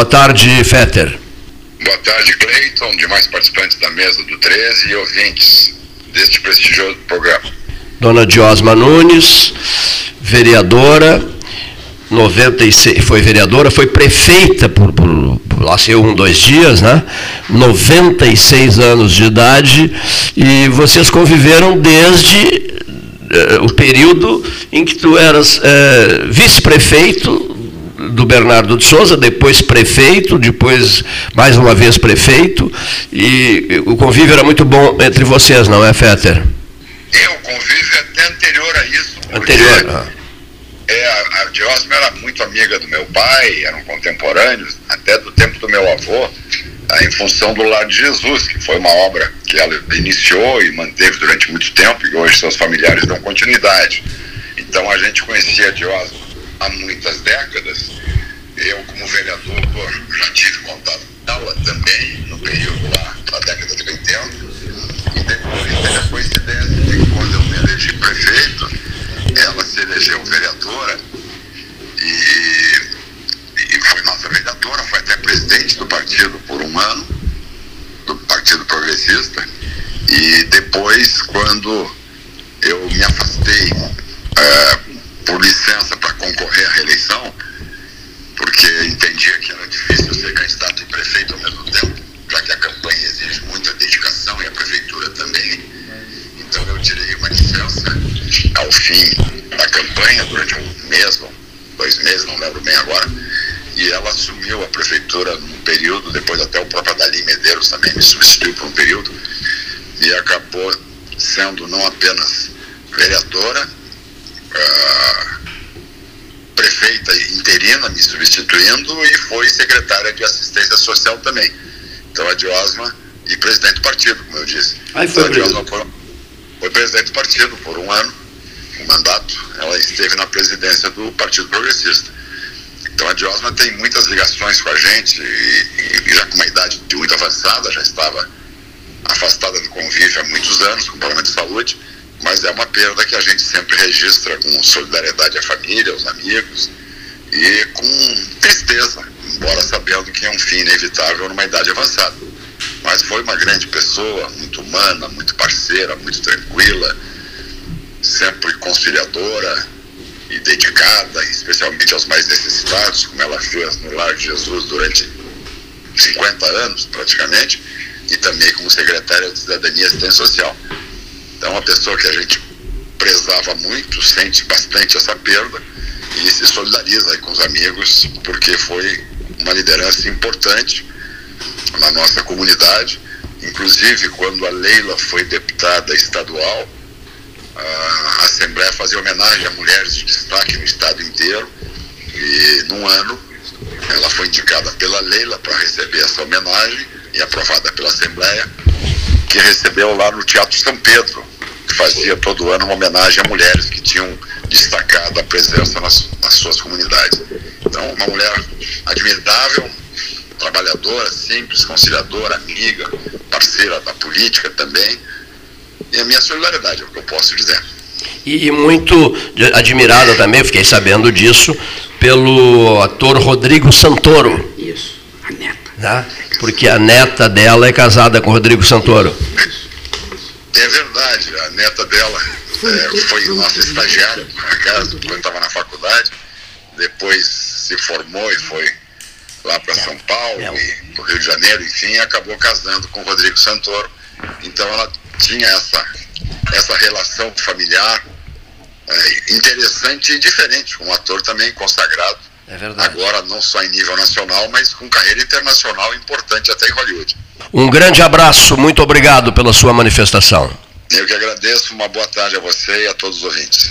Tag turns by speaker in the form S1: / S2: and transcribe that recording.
S1: Boa tarde, Fetter.
S2: Boa tarde, Cleiton, demais participantes da mesa do 13 e ouvintes deste prestigioso programa.
S1: Dona Diosma Nunes, vereadora, 96, foi vereadora, foi prefeita por, por, por lá sei um, dois dias, né? 96 anos de idade, e vocês conviveram desde eh, o período em que tu eras eh, vice-prefeito do Bernardo de Souza, depois prefeito, depois mais uma vez prefeito, e o convívio era muito bom entre vocês, não é, Fetter?
S2: É, o convívio é até anterior a isso.
S1: Anterior. Ah.
S2: É, a, a Diosma era muito amiga do meu pai, eram contemporâneos, até do tempo do meu avô, em função do Lar de Jesus, que foi uma obra que ela iniciou e manteve durante muito tempo, e hoje seus familiares dão continuidade. Então a gente conhecia a Diosma há muitas décadas. Eu, como vereador, já tive contato com ela também, no período lá, na década de 80. E depois teve a coincidência de que quando eu me elegi prefeito, ela se elegeu vereadora e, e foi nossa vereadora, foi até presidente do partido por um ano, do Partido Progressista. E depois, quando eu me afastei uh, por licença para concorrer à reeleição, porque entendia que era difícil ser candidato e prefeito ao mesmo tempo, já que a campanha exige muita dedicação e a prefeitura também. Então eu tirei uma licença ao fim da campanha, durante um mês, dois meses, não lembro bem agora, e ela assumiu a prefeitura num período, depois até o próprio Adali Medeiros também me substituiu por um período, e acabou sendo não apenas vereadora, uh, prefeita interina me substituindo e foi secretária de assistência social também. Então a Diosma e presidente do partido, como eu disse.
S1: Aí foi,
S2: então, a Diosma foi, foi presidente do partido por um ano, mandato. Ela esteve na presidência do Partido Progressista. Então a Diosma tem muitas ligações com a gente e, e já com uma idade muito avançada, já estava afastada do convívio há muitos anos, com problema de saúde mas é uma perda que a gente sempre registra com solidariedade à família, aos amigos e com tristeza, embora sabendo que é um fim inevitável numa idade avançada. Mas foi uma grande pessoa, muito humana, muito parceira, muito tranquila, sempre conciliadora e dedicada, especialmente aos mais necessitados, como ela fez no Lar de Jesus durante 50 anos praticamente, e também como secretária de Cidadania e Assistência Social. Então, uma pessoa que a gente prezava muito, sente bastante essa perda e se solidariza com os amigos, porque foi uma liderança importante na nossa comunidade. Inclusive, quando a Leila foi deputada estadual, a Assembleia fazia homenagem a mulheres de destaque no estado inteiro. E num ano, ela foi indicada pela Leila para receber essa homenagem e aprovada pela Assembleia, que recebeu lá no Teatro São Pedro, que fazia todo ano uma homenagem a mulheres que tinham destacado a presença nas, nas suas comunidades. Então, uma mulher admirável, trabalhadora, simples, conciliadora, amiga, parceira da política também. E a minha solidariedade, é o que eu posso dizer.
S1: E, e muito admirada também, fiquei sabendo disso, pelo ator Rodrigo Santoro.
S3: Isso, a neta.
S1: Né? Porque a neta dela é casada com Rodrigo Santoro.
S2: É verdade, a neta dela é, foi nossa estagiária, por acaso, quando estava na faculdade, depois se formou e foi lá para São Paulo
S1: É.
S2: e para o Rio de Janeiro, enfim, e acabou casando com o Rodrigo Santoro. Então ela tinha essa, essa relação familiar é, interessante e diferente, um ator também consagrado,
S1: É verdade.
S2: agora não só em nível nacional, mas com carreira internacional importante até em Hollywood.
S1: Um grande abraço, muito obrigado pela sua manifestação.
S2: Eu que agradeço, uma boa tarde a você e a todos os ouvintes.